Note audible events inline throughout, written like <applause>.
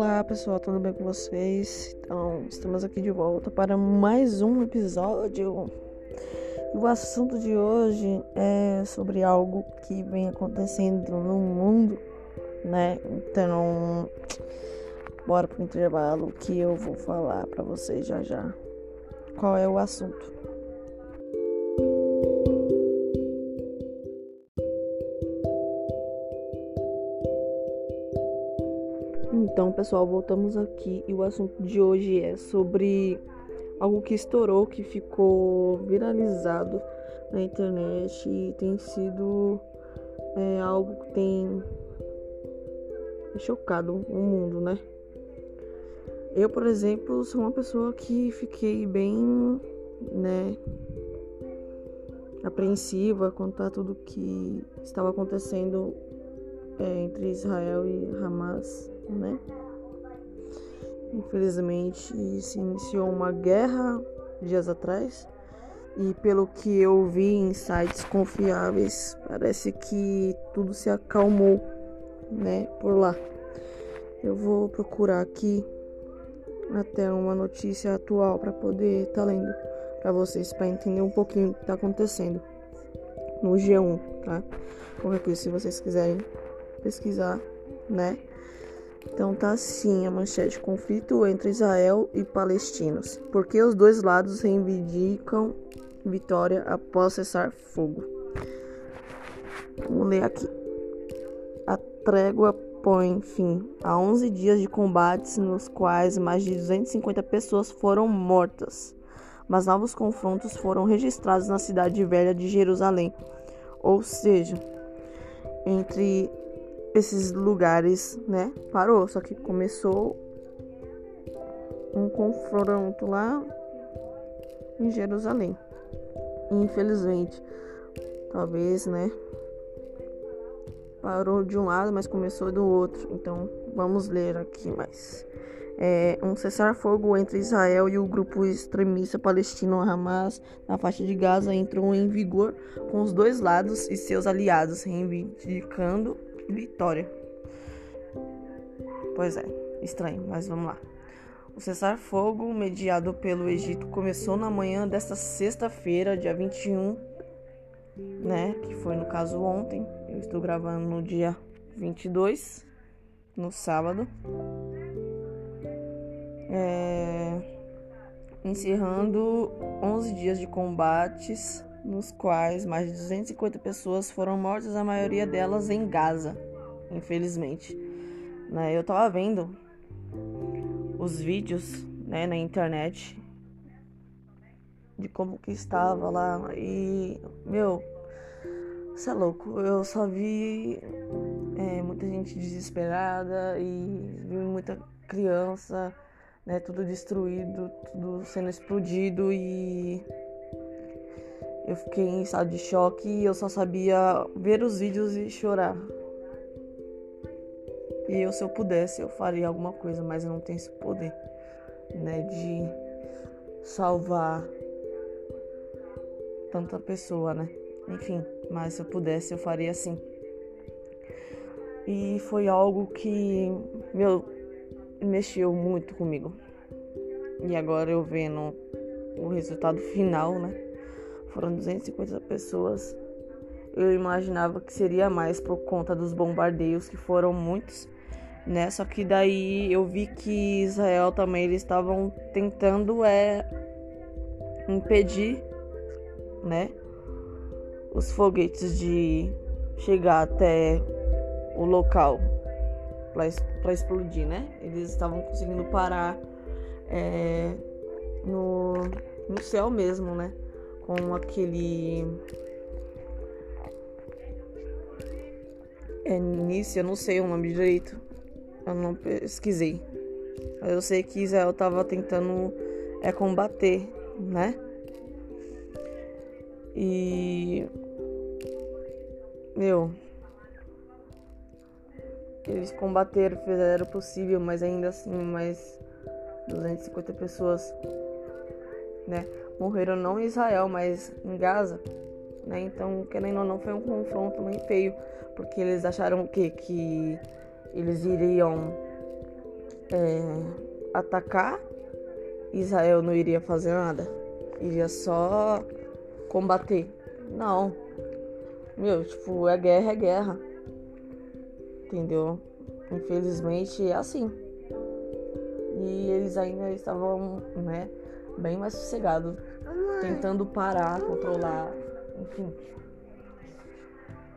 Olá pessoal, tudo bem com vocês? Então, estamos aqui de volta para mais um episódio. O assunto de hoje é sobre algo que vem acontecendo no mundo, né? Então, bora pro intervalo que eu vou falar para vocês já já. Qual é o assunto? Então, pessoal, voltamos aqui e o assunto de hoje é sobre algo que estourou, que ficou viralizado na internet e tem sido é, algo que tem chocado o mundo, né? Eu, por exemplo, sou uma pessoa que fiquei bem, né, apreensiva quanto a tudo que estava acontecendo é, entre Israel e Hamas né? Infelizmente se iniciou uma guerra dias atrás e pelo que eu vi em sites confiáveis, parece que tudo se acalmou, né, por lá. Eu vou procurar aqui até uma notícia atual para poder estar tá lendo para vocês para entender um pouquinho o que está acontecendo no G1, tá? Qualquer coisa se vocês quiserem pesquisar, né? Então tá assim a manchete: conflito entre Israel e palestinos. Porque os dois lados reivindicam vitória após cessar fogo. Vamos ler aqui. A trégua põe fim a 11 dias de combates nos quais mais de 250 pessoas foram mortas. Mas novos confrontos foram registrados na cidade velha de Jerusalém. Ou seja, entre esses lugares, né? Parou, só que começou um confronto lá em Jerusalém. Infelizmente, talvez, né? Parou de um lado, mas começou do outro. Então, vamos ler aqui mais. É, um cessar-fogo entre Israel e o grupo extremista palestino Hamas na faixa de Gaza entrou em vigor com os dois lados e seus aliados reivindicando Vitória. Pois é, estranho, mas vamos lá. O cessar-fogo mediado pelo Egito começou na manhã desta sexta-feira, dia 21, né? Que foi no caso ontem. Eu estou gravando no dia 22, no sábado. É, encerrando 11 dias de combates nos quais mais de 250 pessoas foram mortas, a maioria delas em Gaza, infelizmente. Né? Eu tava vendo os vídeos né, na internet de como que estava lá e, meu, você é louco, eu só vi é, muita gente desesperada e vi muita criança, né, tudo destruído, tudo sendo explodido e eu fiquei em estado de choque e eu só sabia ver os vídeos e chorar. E eu, se eu pudesse, eu faria alguma coisa, mas eu não tenho esse poder, né, de salvar tanta pessoa, né? Enfim, mas se eu pudesse, eu faria assim. E foi algo que, meu, mexeu muito comigo. E agora eu vendo o resultado final, né? Foram 250 pessoas. Eu imaginava que seria mais por conta dos bombardeios, que foram muitos, né? Só que daí eu vi que Israel também eles estavam tentando é impedir, né? Os foguetes de chegar até o local para explodir, né? Eles estavam conseguindo parar é, no, no céu mesmo, né? Com aquele é início, eu não sei o nome direito. Eu não pesquisei. Eu sei que Israel estava tentando é combater, né? E meu eles combateram, fizeram o possível, mas ainda assim mais 250 pessoas, né? Morreram não em Israel, mas em Gaza. Né? Então, querendo ou não, foi um confronto muito feio, porque eles acharam o quê? Que eles iriam é, atacar, Israel não iria fazer nada, iria só combater. Não. Meu, tipo, é guerra, é guerra. Entendeu? Infelizmente é assim. E eles ainda estavam, né, bem mais sossegados, tentando parar, controlar, enfim.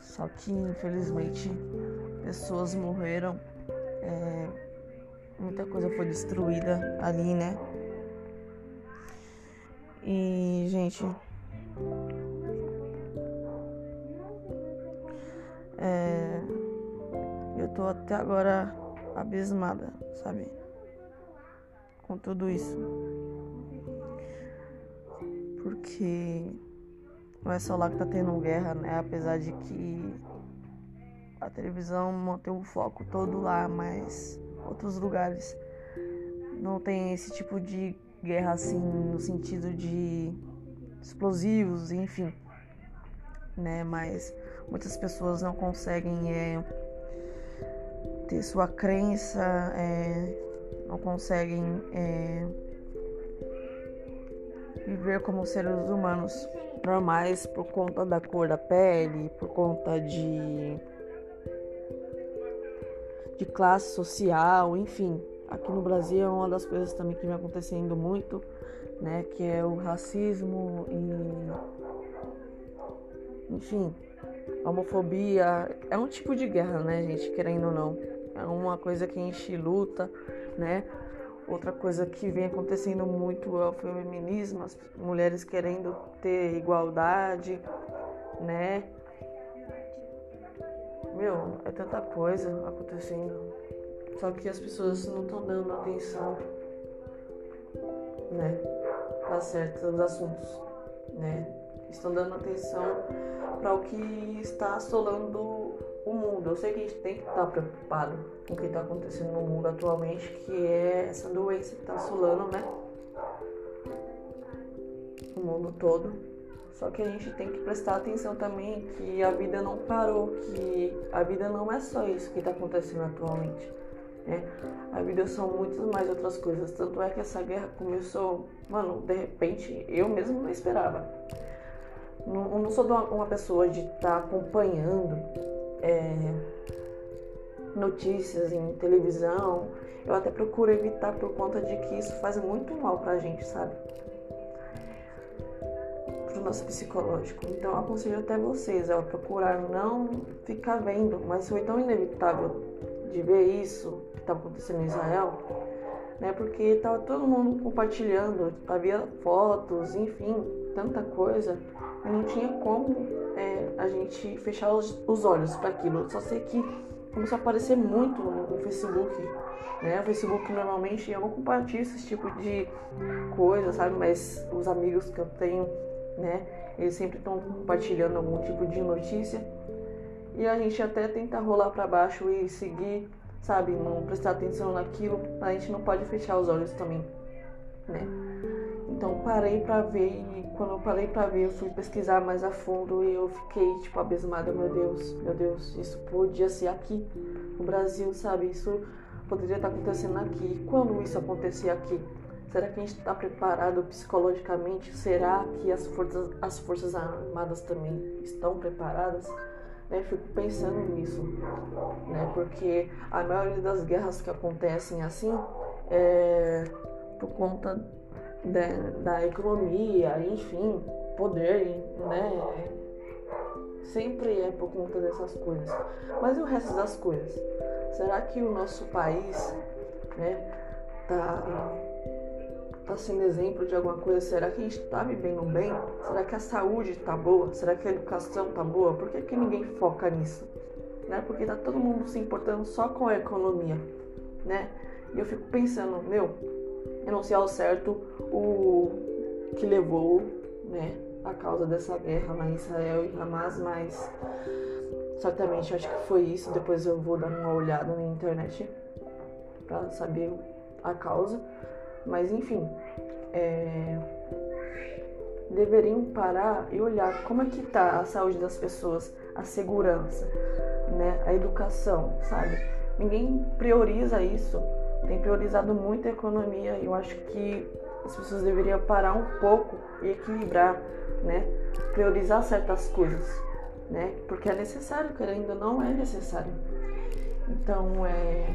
Só que infelizmente pessoas morreram, é, muita coisa foi destruída ali, né? E, gente, é, eu tô até agora abismada, sabe? Com tudo isso. Porque não é só lá que tá tendo guerra, né? Apesar de que a televisão mantém o foco todo lá, mas outros lugares não tem esse tipo de guerra assim no sentido de explosivos, enfim, né? Mas muitas pessoas não conseguem é, ter sua crença, é, não conseguem é, viver como seres humanos normais por conta da cor da pele, por conta de de classe social, enfim. Aqui no Brasil é uma das coisas também que vem acontecendo muito, né, que é o racismo e enfim, a homofobia é um tipo de guerra, né, gente, querendo ou não. É uma coisa que a gente luta, né? Outra coisa que vem acontecendo muito é o feminismo, as mulheres querendo ter igualdade, né? Meu, é tanta coisa acontecendo. Só que as pessoas não estão dando atenção, né? Para certos assuntos, né? Estão dando atenção para o que está assolando mundo. Eu sei que a gente tem que estar preocupado com o que está acontecendo no mundo atualmente, que é essa doença que está assolando, né? O mundo todo. Só que a gente tem que prestar atenção também que a vida não parou, que a vida não é só isso que está acontecendo atualmente. Né? A vida são muitas mais outras coisas. Tanto é que essa guerra começou, mano, de repente eu mesmo não esperava. Não, não sou uma pessoa de estar tá acompanhando é, notícias em televisão. Eu até procuro evitar por conta de que isso faz muito mal pra gente, sabe? Pro nosso psicológico. Então eu aconselho até vocês a procurar não ficar vendo, mas foi tão inevitável de ver isso que estava acontecendo em Israel, né? Porque tava todo mundo compartilhando, havia fotos, enfim, tanta coisa, e não tinha como a gente fechar os, os olhos para aquilo. Só sei que começou a aparecer muito no, no Facebook. Né? O Facebook normalmente eu não compartilho esse tipo de coisa, sabe? Mas os amigos que eu tenho, né? Eles sempre estão compartilhando algum tipo de notícia. E a gente até tenta rolar para baixo e seguir, sabe? Não prestar atenção naquilo. A gente não pode fechar os olhos também, né? Então parei para ver e quando eu parei para ver, eu fui pesquisar mais a fundo e eu fiquei tipo abismada, meu Deus, meu Deus, isso podia ser aqui no Brasil, sabe? Isso poderia estar acontecendo aqui. E quando isso acontecer aqui, será que a gente está preparado psicologicamente? Será que as forças, as forças armadas também estão preparadas? Né, fico pensando nisso, né, porque a maioria das guerras que acontecem assim é por conta da, da economia, enfim, poder, né? Sempre é por conta dessas coisas. Mas e o resto das coisas? Será que o nosso país, né, tá, tá sendo exemplo de alguma coisa? Será que a gente tá vivendo bem? Será que a saúde tá boa? Será que a educação tá boa? Por que, que ninguém foca nisso? Né? Porque tá todo mundo se importando só com a economia, né? E eu fico pensando, meu, eu não sei ao certo o que levou, né, a causa dessa guerra na Israel e Hamas, mas certamente acho que foi isso. Depois eu vou dar uma olhada na internet para saber a causa. Mas enfim, é... deveriam parar e olhar como é que tá a saúde das pessoas, a segurança, né, a educação, sabe? Ninguém prioriza isso tem priorizado muito a economia eu acho que as pessoas deveriam parar um pouco e equilibrar, né? Priorizar certas coisas, né? Porque é necessário, querendo ou não, é necessário. Então, é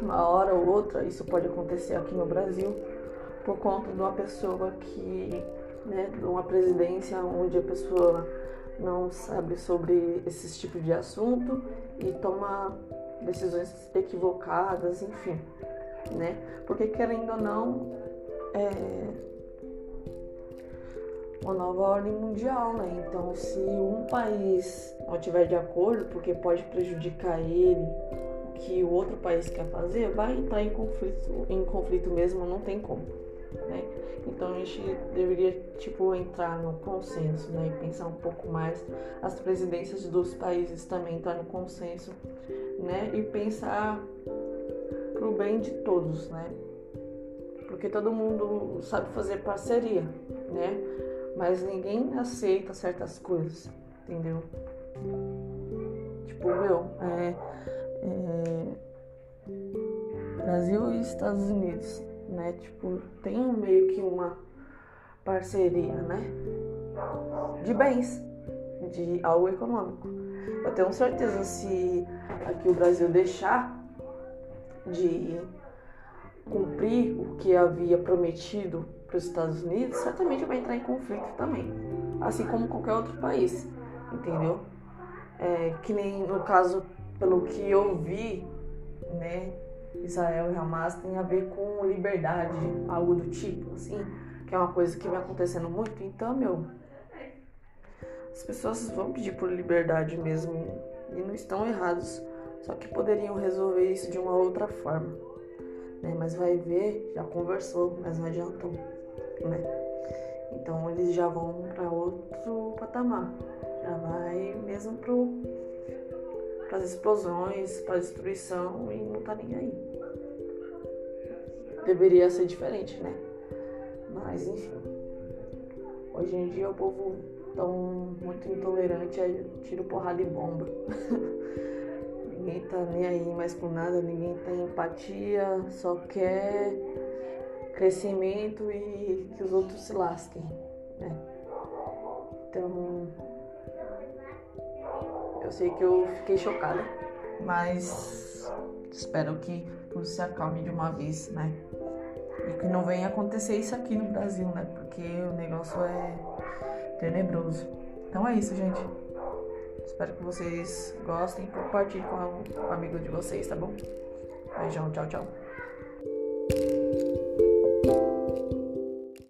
uma hora ou outra, isso pode acontecer aqui no Brasil, por conta de uma pessoa que, né, de uma presidência onde a pessoa não sabe sobre esses tipos de assunto e toma decisões equivocadas, enfim, né? Porque querendo ou não, é uma nova ordem mundial, né? Então, se um país não tiver de acordo, porque pode prejudicar ele, o que o outro país quer fazer, vai entrar em conflito, em conflito mesmo, não tem como, né? Então a gente deveria tipo entrar no consenso, né, e pensar um pouco mais as presidências dos países também entrar no consenso, né, e pensar pro bem de todos, né? Porque todo mundo sabe fazer parceria, né? Mas ninguém aceita certas coisas, entendeu? Tipo, meu, é, é Brasil e Estados Unidos né? Tipo, tem meio que uma parceria, né? De bens, de algo econômico. Eu tenho certeza se aqui o Brasil deixar de cumprir o que havia prometido para os Estados Unidos, certamente vai entrar em conflito também, assim como qualquer outro país, entendeu? É, que nem no caso, pelo que eu vi, né, Israel e Hamas tem a ver com liberdade, algo do tipo, assim, que é uma coisa que vem acontecendo muito. Então, meu, as pessoas vão pedir por liberdade mesmo e não estão errados, só que poderiam resolver isso de uma outra forma, né? Mas vai ver, já conversou, mas não adiantou, né? Então eles já vão para outro patamar, já vai mesmo pro para as explosões, para a destruição e não tá nem aí. Deveria ser diferente, né? Mas enfim. Hoje em dia o povo tão muito intolerante é tiro porrada e bomba. <laughs> ninguém tá nem aí mais por nada, ninguém tem empatia, só quer crescimento e que os outros se lasquem, né? Então eu sei que eu fiquei chocada, mas espero que tudo se acalme de uma vez, né? E que não venha acontecer isso aqui no Brasil, né? Porque o negócio é tenebroso. Então é isso, gente. Espero que vocês gostem e compartilhem com o amigo de vocês, tá bom? Beijão, tchau, tchau.